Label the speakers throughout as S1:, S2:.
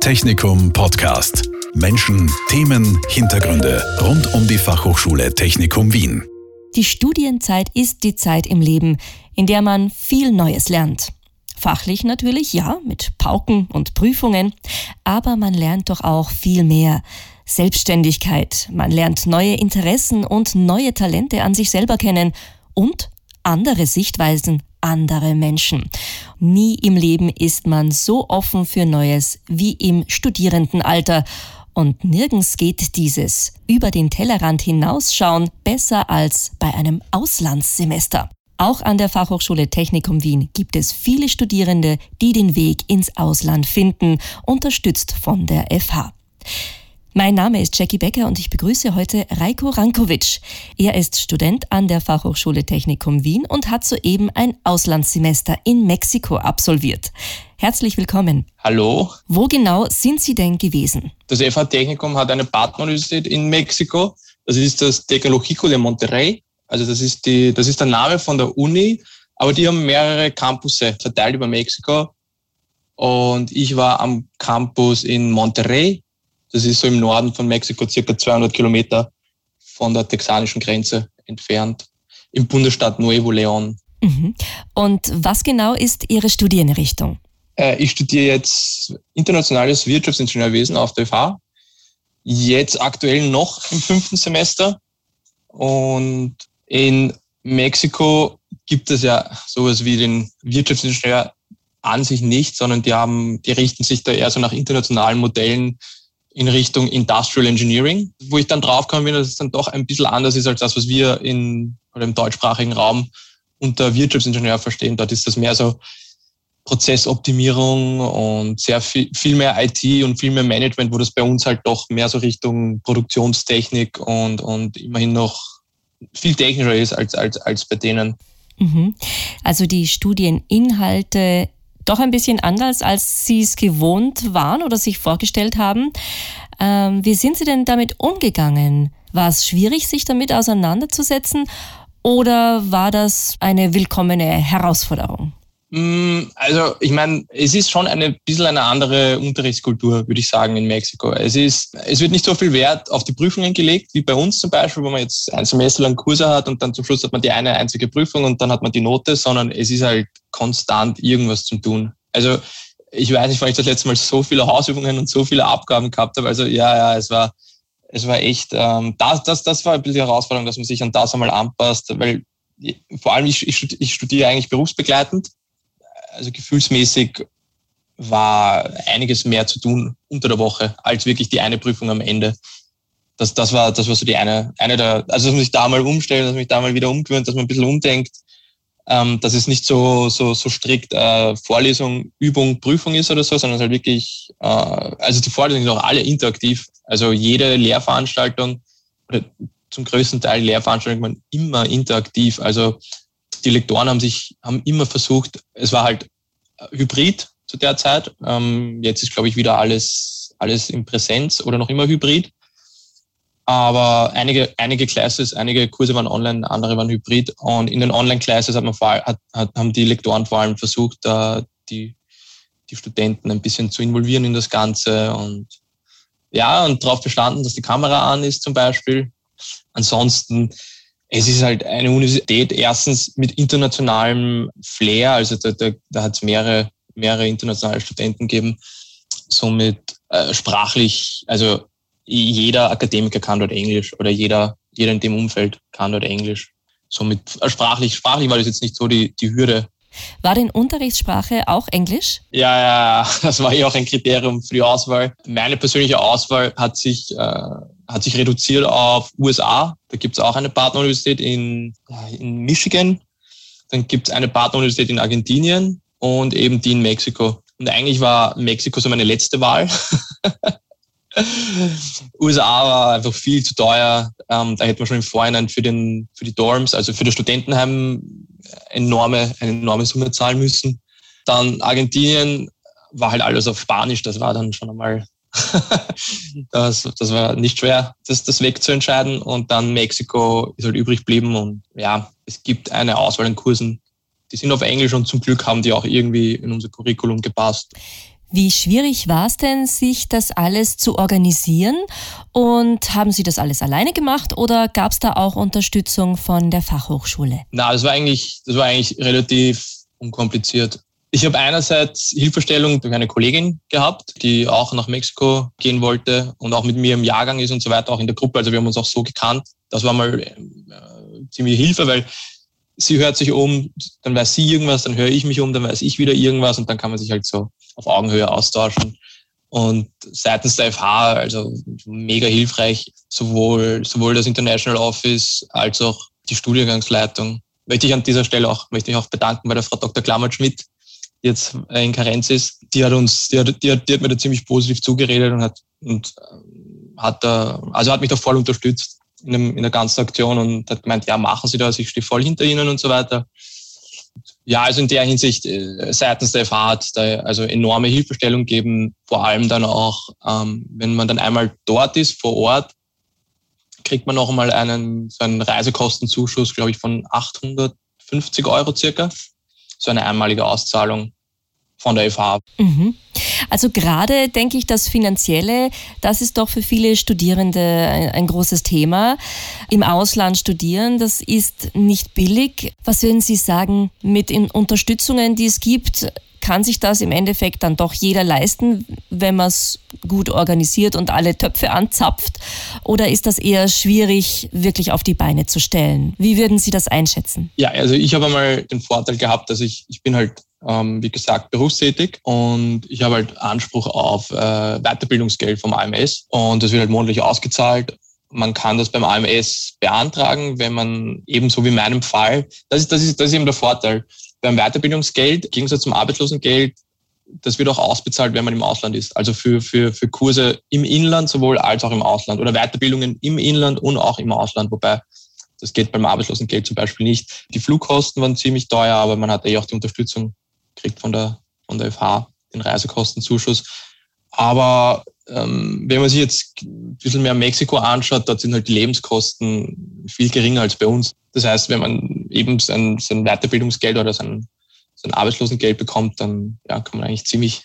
S1: Technikum Podcast. Menschen, Themen, Hintergründe rund um die Fachhochschule Technikum Wien.
S2: Die Studienzeit ist die Zeit im Leben, in der man viel Neues lernt. Fachlich natürlich, ja, mit Pauken und Prüfungen, aber man lernt doch auch viel mehr. Selbstständigkeit, man lernt neue Interessen und neue Talente an sich selber kennen und andere Sichtweisen andere Menschen. Nie im Leben ist man so offen für Neues wie im Studierendenalter. Und nirgends geht dieses über den Tellerrand hinausschauen besser als bei einem Auslandssemester. Auch an der Fachhochschule Technikum Wien gibt es viele Studierende, die den Weg ins Ausland finden, unterstützt von der FH. Mein Name ist Jackie Becker und ich begrüße heute Reiko Rankovic. Er ist Student an der Fachhochschule Technikum Wien und hat soeben ein Auslandssemester in Mexiko absolviert. Herzlich willkommen.
S3: Hallo.
S2: Wo genau sind Sie denn gewesen?
S3: Das FH Technikum hat eine Partneruniversität in Mexiko. Das ist das Tecnológico de Monterrey. Also das ist, die, das ist der Name von der Uni, aber die haben mehrere Campusse verteilt über Mexiko. Und ich war am Campus in Monterrey das ist so im Norden von Mexiko, circa 200 Kilometer von der texanischen Grenze entfernt, im Bundesstaat Nuevo León.
S2: Mhm. Und was genau ist Ihre Studienrichtung?
S3: Äh, ich studiere jetzt internationales Wirtschaftsingenieurwesen auf der FH. Jetzt aktuell noch im fünften Semester. Und in Mexiko gibt es ja sowas wie den Wirtschaftsingenieur an sich nicht, sondern die haben, die richten sich da eher so nach internationalen Modellen in Richtung Industrial Engineering, wo ich dann draufgekommen bin, dass es dann doch ein bisschen anders ist als das, was wir in, oder im deutschsprachigen Raum unter Wirtschaftsingenieur verstehen. Dort ist das mehr so Prozessoptimierung und sehr viel, viel mehr IT und viel mehr Management, wo das bei uns halt doch mehr so Richtung Produktionstechnik und, und immerhin noch viel technischer ist als, als, als bei denen.
S2: Mhm. Also die Studieninhalte doch ein bisschen anders, als Sie es gewohnt waren oder sich vorgestellt haben. Ähm, wie sind Sie denn damit umgegangen? War es schwierig, sich damit auseinanderzusetzen oder war das eine willkommene Herausforderung?
S3: Mm, also ich meine, es ist schon ein bisschen eine andere Unterrichtskultur, würde ich sagen, in Mexiko. Es, ist, es wird nicht so viel Wert auf die Prüfungen gelegt, wie bei uns zum Beispiel, wo man jetzt ein Semester lang Kurse hat und dann zum Schluss hat man die eine einzige Prüfung und dann hat man die Note, sondern es ist halt konstant irgendwas zu tun. Also ich weiß nicht, wann ich das letzte Mal so viele Hausübungen und so viele Abgaben gehabt habe. Also ja, ja, es war, es war echt, ähm, das, das, das war ein bisschen die Herausforderung, dass man sich an das einmal anpasst, weil vor allem ich, ich, ich studiere eigentlich berufsbegleitend also gefühlsmäßig war einiges mehr zu tun unter der Woche als wirklich die eine Prüfung am Ende. Das, das war, das war so die eine, eine der, also dass man sich da mal umstellt, dass man sich da mal wieder umgewöhnt, dass man ein bisschen umdenkt, ähm, dass es nicht so, so, so strikt äh, Vorlesung, Übung, Prüfung ist oder so, sondern es halt wirklich, äh, also die Vorlesungen sind auch alle interaktiv. Also jede Lehrveranstaltung oder zum größten Teil Lehrveranstaltungen immer interaktiv. Also die Lektoren haben sich, haben immer versucht, es war halt hybrid zu der Zeit. Ähm, jetzt ist, glaube ich, wieder alles, alles in Präsenz oder noch immer hybrid. Aber einige, einige Classes, einige Kurse waren online, andere waren hybrid. Und in den Online-Classes hat man vor, hat, hat, haben die Lektoren vor allem versucht, äh, die, die Studenten ein bisschen zu involvieren in das Ganze und ja, und darauf bestanden, dass die Kamera an ist zum Beispiel. Ansonsten es ist halt eine Universität, erstens mit internationalem Flair, also da, da, da hat es mehrere, mehrere internationale Studenten gegeben, somit äh, sprachlich, also jeder Akademiker kann dort Englisch oder jeder, jeder in dem Umfeld kann dort Englisch. Somit äh, sprachlich, sprachlich war das jetzt nicht so die, die Hürde.
S2: War denn Unterrichtssprache auch Englisch?
S3: Ja, ja, das war ja auch ein Kriterium für die Auswahl. Meine persönliche Auswahl hat sich äh, hat sich reduziert auf USA. Da gibt es auch eine Partneruniversität in, in Michigan. Dann gibt es eine Partneruniversität in Argentinien und eben die in Mexiko. Und eigentlich war Mexiko so meine letzte Wahl. USA war einfach viel zu teuer. Ähm, da hätte man schon im Vorhinein für, den, für die Dorms, also für das Studentenheim, enorme, eine enorme Summe zahlen müssen. Dann Argentinien war halt alles auf Spanisch. Das war dann schon einmal das, das war nicht schwer, das, das wegzuentscheiden. Und dann Mexiko ist halt übrig geblieben. Und ja, es gibt eine Auswahl an Kursen, die sind auf Englisch und zum Glück haben die auch irgendwie in unser Curriculum gepasst.
S2: Wie schwierig war es denn, sich das alles zu organisieren? Und haben Sie das alles alleine gemacht oder gab es da auch Unterstützung von der Fachhochschule?
S3: Na, das war eigentlich, das war eigentlich relativ unkompliziert. Ich habe einerseits Hilfestellung durch eine Kollegin gehabt, die auch nach Mexiko gehen wollte und auch mit mir im Jahrgang ist und so weiter, auch in der Gruppe. Also wir haben uns auch so gekannt. Das war mal äh, ziemlich Hilfe, weil sie hört sich um, dann weiß sie irgendwas, dann höre ich mich um, dann weiß ich wieder irgendwas und dann kann man sich halt so auf Augenhöhe austauschen. Und seitens der FH, also mega hilfreich, sowohl, sowohl das International Office als auch die Studiengangsleitung. Möchte ich an dieser Stelle auch, möchte ich auch bedanken bei der Frau Dr. Klammert-Schmidt, jetzt in Karenz ist. Die hat uns, die hat, die hat, die hat mir da ziemlich positiv zugeredet und hat, und hat da, also hat mich da voll unterstützt in, dem, in der ganzen Aktion und hat gemeint, ja, machen Sie das, ich stehe voll hinter Ihnen und so weiter. Ja, also in der Hinsicht äh, seitens der FH hat da also enorme Hilfestellung geben, vor allem dann auch, ähm, wenn man dann einmal dort ist, vor Ort, kriegt man noch einmal einen, so einen Reisekostenzuschuss, glaube ich, von 850 Euro circa. So eine einmalige Auszahlung von der FH.
S2: Mhm. Also gerade denke ich, das Finanzielle, das ist doch für viele Studierende ein, ein, großes Thema. Im Ausland studieren, das ist nicht billig. Was würden Sie sagen mit den Unterstützungen, die es gibt? Kann sich das im Endeffekt dann doch jeder leisten, wenn man es gut organisiert und alle Töpfe anzapft? Oder ist das eher schwierig, wirklich auf die Beine zu stellen? Wie würden Sie das einschätzen?
S3: Ja, also ich habe einmal den Vorteil gehabt, dass ich, ich bin halt ähm, wie gesagt, berufstätig und ich habe halt Anspruch auf äh, Weiterbildungsgeld vom AMS und das wird halt monatlich ausgezahlt. Man kann das beim AMS beantragen, wenn man ebenso wie in meinem Fall, das ist, das ist, das ist eben der Vorteil. Beim Weiterbildungsgeld, im Gegensatz zum Arbeitslosengeld, das wird auch ausbezahlt, wenn man im Ausland ist. Also für, für, für Kurse im Inland sowohl als auch im Ausland oder Weiterbildungen im Inland und auch im Ausland, wobei das geht beim Arbeitslosengeld zum Beispiel nicht. Die Flugkosten waren ziemlich teuer, aber man hat eh auch die Unterstützung kriegt von der, von der FH den Reisekostenzuschuss. Aber ähm, wenn man sich jetzt ein bisschen mehr Mexiko anschaut, dort sind halt die Lebenskosten viel geringer als bei uns. Das heißt, wenn man eben sein, sein Weiterbildungsgeld oder sein, sein Arbeitslosengeld bekommt, dann ja, kann man eigentlich ziemlich,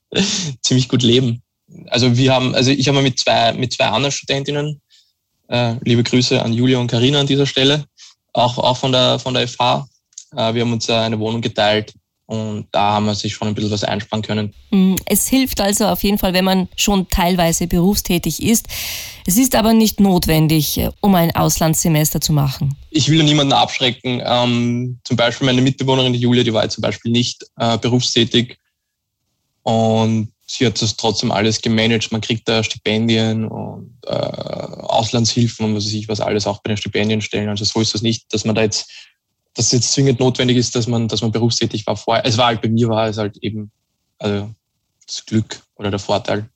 S3: ziemlich gut leben. Also wir haben, also ich habe mit zwei, mit zwei anderen Studentinnen, äh, liebe Grüße an Julia und Karina an dieser Stelle, auch, auch von der, von der FH. Äh, wir haben uns eine Wohnung geteilt und da haben wir sich schon ein bisschen was einsparen können.
S2: Mm, es hilft also auf jeden Fall, wenn man schon teilweise berufstätig ist. Es ist aber nicht notwendig, um ein Auslandssemester zu machen.
S3: Ich will niemanden abschrecken. Ähm, zum Beispiel meine Mitbewohnerin, die Julia, die war jetzt zum Beispiel nicht äh, berufstätig. Und sie hat das trotzdem alles gemanagt. Man kriegt da Stipendien und äh, Auslandshilfen und was weiß ich, was alles auch bei den Stipendien stellen. Also so ist das nicht, dass man da jetzt dass es jetzt zwingend notwendig ist, dass man, dass man berufstätig war vorher. Es war halt bei mir war es halt eben also das Glück oder der Vorteil.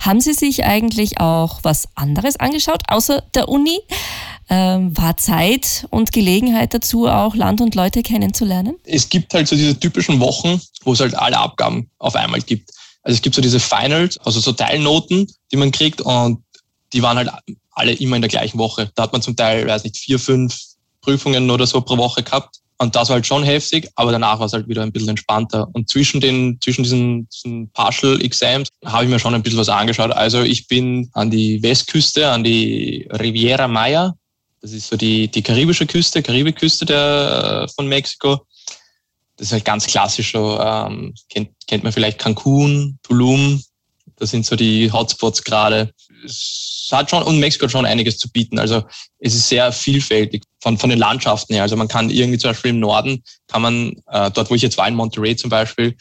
S2: Haben Sie sich eigentlich auch was anderes angeschaut, außer der Uni? Ähm, war Zeit und Gelegenheit dazu, auch Land und Leute kennenzulernen?
S3: Es gibt halt so diese typischen Wochen, wo es halt alle Abgaben auf einmal gibt. Also es gibt so diese Finals, also so Teilnoten, die man kriegt und die waren halt alle immer in der gleichen Woche. Da hat man zum Teil, weiß nicht, vier, fünf Prüfungen oder so pro Woche gehabt. Und das war halt schon heftig, aber danach war es halt wieder ein bisschen entspannter. Und zwischen den, zwischen diesen, diesen Partial Exams habe ich mir schon ein bisschen was angeschaut. Also ich bin an die Westküste, an die Riviera Maya. Das ist so die, die karibische Küste, Karibikküste der, von Mexiko. Das ist halt ganz klassisch so, ähm, kennt, kennt man vielleicht Cancun, Tulum. Das sind so die Hotspots gerade es hat schon, und Mexiko hat schon einiges zu bieten. Also es ist sehr vielfältig von, von den Landschaften her. Also man kann irgendwie zum Beispiel im Norden, kann man, äh, dort wo ich jetzt war, in Monterey zum Beispiel,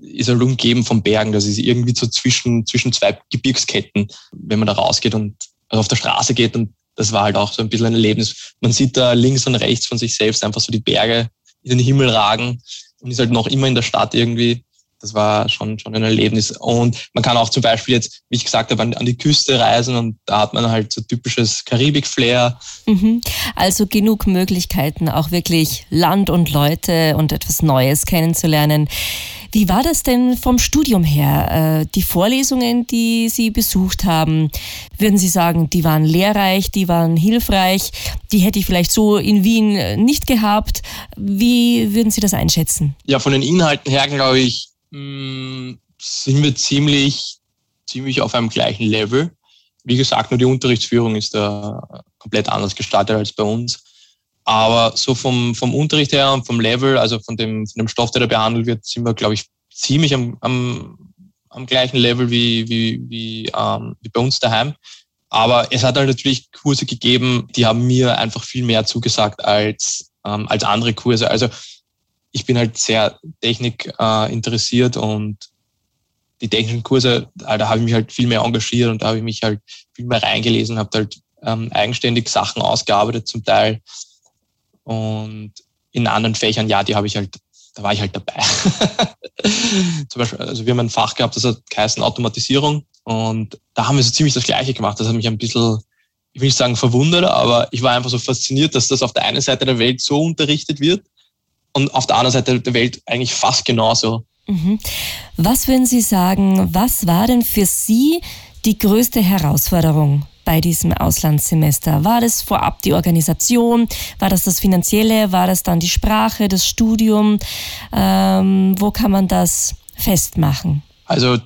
S3: ist er umgeben von Bergen. Das ist irgendwie so zwischen, zwischen zwei Gebirgsketten, wenn man da rausgeht und also auf der Straße geht. Und das war halt auch so ein bisschen ein Erlebnis. Man sieht da links und rechts von sich selbst einfach so die Berge in den Himmel ragen und ist halt noch immer in der Stadt irgendwie das war schon, schon ein Erlebnis. Und man kann auch zum Beispiel jetzt, wie ich gesagt habe, an, an die Küste reisen und da hat man halt so typisches Karibik-Flair.
S2: Mhm. Also genug Möglichkeiten, auch wirklich Land und Leute und etwas Neues kennenzulernen. Wie war das denn vom Studium her? Äh, die Vorlesungen, die Sie besucht haben, würden Sie sagen, die waren lehrreich, die waren hilfreich, die hätte ich vielleicht so in Wien nicht gehabt. Wie würden Sie das einschätzen?
S3: Ja, von den Inhalten her glaube ich, mh, mm, sind wir ziemlich, ziemlich auf einem gleichen Level. Wie gesagt, nur die Unterrichtsführung ist da komplett anders gestaltet als bei uns. Aber so vom, vom Unterricht her und vom Level, also von dem, von dem Stoff, der da behandelt wird, sind wir, glaube ich, ziemlich am, am, am gleichen Level wie, wie, wie, ähm, wie bei uns daheim. Aber es hat halt natürlich Kurse gegeben, die haben mir einfach viel mehr zugesagt als, ähm, als andere Kurse. Also ich bin halt sehr Technik äh, interessiert und die technischen Kurse, da habe ich mich halt viel mehr engagiert und da habe ich mich halt viel mehr reingelesen, habe halt ähm, eigenständig Sachen ausgearbeitet zum Teil. Und in anderen Fächern, ja, die habe ich halt, da war ich halt dabei. zum Beispiel, also wir haben ein Fach gehabt, das hat geheißen Automatisierung und da haben wir so ziemlich das Gleiche gemacht. Das hat mich ein bisschen, ich will nicht sagen verwundert, aber ich war einfach so fasziniert, dass das auf der einen Seite der Welt so unterrichtet wird und auf der anderen Seite der Welt eigentlich fast genauso.
S2: Mhm. Was würden Sie sagen, was war denn für Sie die größte Herausforderung bei diesem Auslandssemester? War das vorab die Organisation? War das das Finanzielle? War das dann die Sprache, das Studium? Ähm, wo kann man das festmachen?
S3: Also,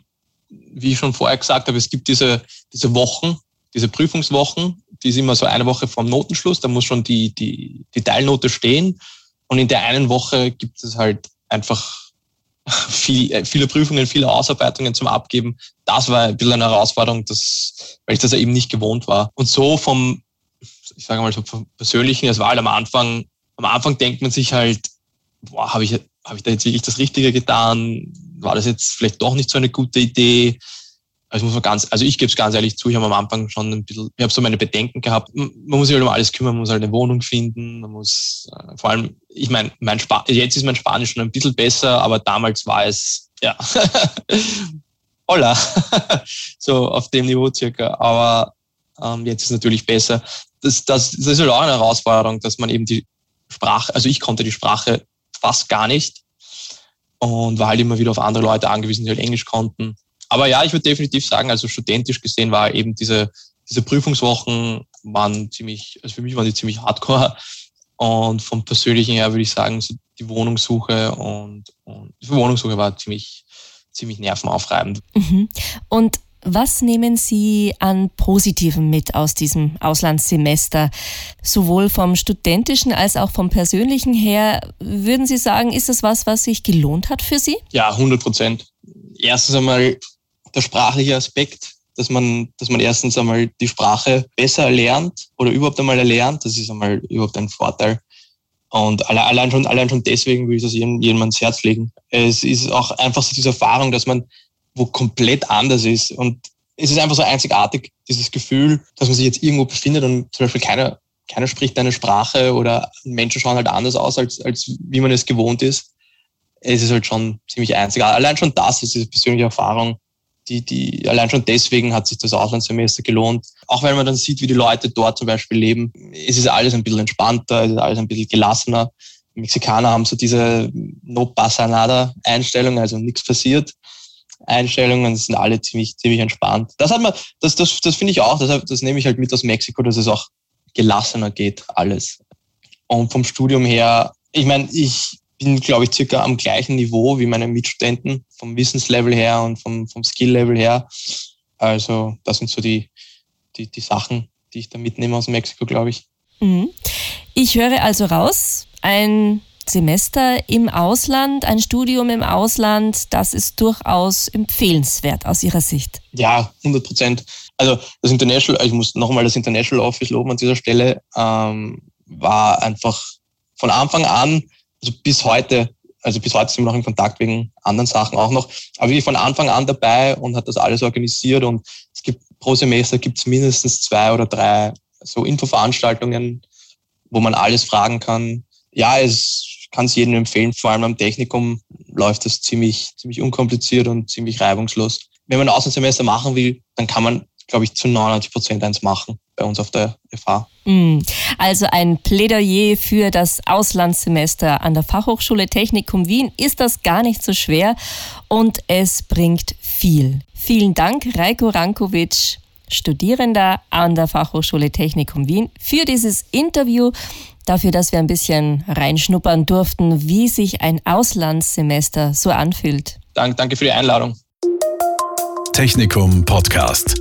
S3: wie ich schon vorher gesagt habe, es gibt diese, diese Wochen, diese Prüfungswochen, die ist immer so eine Woche vorm Notenschluss, da muss schon die, die, die Teilnote stehen. Und in der einen Woche gibt es halt einfach viel, äh, viele Prüfungen, viele Ausarbeitungen zum Abgeben. Das war ein bisschen eine Herausforderung, das, weil ich das ja eben nicht gewohnt war. Und so vom, ich sage mal so vom Persönlichen, es war halt am Anfang, am Anfang denkt man sich halt, boah, habe ich, hab ich da jetzt wirklich das Richtige getan? War das jetzt vielleicht doch nicht so eine gute Idee? Also muss man ganz, also ich gebe es ganz ehrlich zu, ich habe am Anfang schon ein bisschen, ich habe so meine Bedenken gehabt. Man muss sich halt um alles kümmern, man muss halt eine Wohnung finden, man muss äh, vor allem, ich meine, mein Spa jetzt ist mein Spanisch schon ein bisschen besser, aber damals war es, ja, holla, so auf dem Niveau circa. Aber ähm, jetzt ist es natürlich besser. Das, das, das ist halt auch eine Herausforderung, dass man eben die Sprache, also ich konnte die Sprache fast gar nicht und war halt immer wieder auf andere Leute angewiesen, die halt Englisch konnten. Aber ja, ich würde definitiv sagen, also studentisch gesehen war eben diese, diese Prüfungswochen waren ziemlich, also für mich waren die ziemlich hardcore. Und vom Persönlichen her würde ich sagen, so die Wohnungssuche und, und die Wohnungssuche war ziemlich, ziemlich nervenaufreibend.
S2: Mhm. Und was nehmen Sie an Positiven mit aus diesem Auslandssemester? Sowohl vom studentischen als auch vom persönlichen her. Würden Sie sagen, ist das was, was sich gelohnt hat für Sie?
S3: Ja, 100 Prozent. Erstens einmal der sprachliche Aspekt, dass man, dass man erstens einmal die Sprache besser erlernt oder überhaupt einmal erlernt. Das ist einmal überhaupt ein Vorteil. Und allein schon, allein schon deswegen will ich das jedem, jedem ans Herz legen. Es ist auch einfach so diese Erfahrung, dass man wo komplett anders ist. Und es ist einfach so einzigartig, dieses Gefühl, dass man sich jetzt irgendwo befindet und zum Beispiel keiner, keiner spricht eine Sprache oder Menschen schauen halt anders aus, als, als wie man es gewohnt ist. Es ist halt schon ziemlich einzigartig. Allein schon das ist diese persönliche Erfahrung, die, die, allein schon deswegen hat sich das Auslandssemester gelohnt. Auch wenn man dann sieht, wie die Leute dort zum Beispiel leben. Es ist alles ein bisschen entspannter, es ist alles ein bisschen gelassener. Die Mexikaner haben so diese No pasa nada Einstellung, also nichts passiert. Einstellungen sind alle ziemlich, ziemlich entspannt. Das hat man, das, das, das finde ich auch, das, das nehme ich halt mit aus Mexiko, dass es auch gelassener geht, alles. Und vom Studium her, ich meine, ich bin, glaube ich, circa am gleichen Niveau wie meine Mitstudenten, vom Wissenslevel her und vom, vom Skill-Level her. Also das sind so die, die, die Sachen, die ich da mitnehme aus Mexiko, glaube ich.
S2: Mhm. Ich höre also raus, ein Semester im Ausland, ein Studium im Ausland, das ist durchaus empfehlenswert aus Ihrer Sicht.
S3: Ja, 100 Prozent. Also das International, ich muss nochmal das International Office loben an dieser Stelle, ähm, war einfach von Anfang an also bis heute, also bis heute sind wir noch in Kontakt wegen anderen Sachen auch noch, aber wirklich von Anfang an dabei und hat das alles organisiert und es gibt pro Semester gibt es mindestens zwei oder drei so Infoveranstaltungen, wo man alles fragen kann. Ja, es kann es jedem empfehlen, vor allem am Technikum läuft das ziemlich, ziemlich unkompliziert und ziemlich reibungslos. Wenn man ein Außensemester machen will, dann kann man, glaube ich, zu 99 Prozent eins machen bei uns auf der FH.
S2: Mm. Also ein Plädoyer für das Auslandssemester an der Fachhochschule Technikum Wien ist das gar nicht so schwer und es bringt viel. Vielen Dank, Reiko Rankovic, Studierender an der Fachhochschule Technikum Wien, für dieses Interview, dafür, dass wir ein bisschen reinschnuppern durften, wie sich ein Auslandssemester so anfühlt.
S3: Dank, danke für die Einladung.
S1: Technikum Podcast.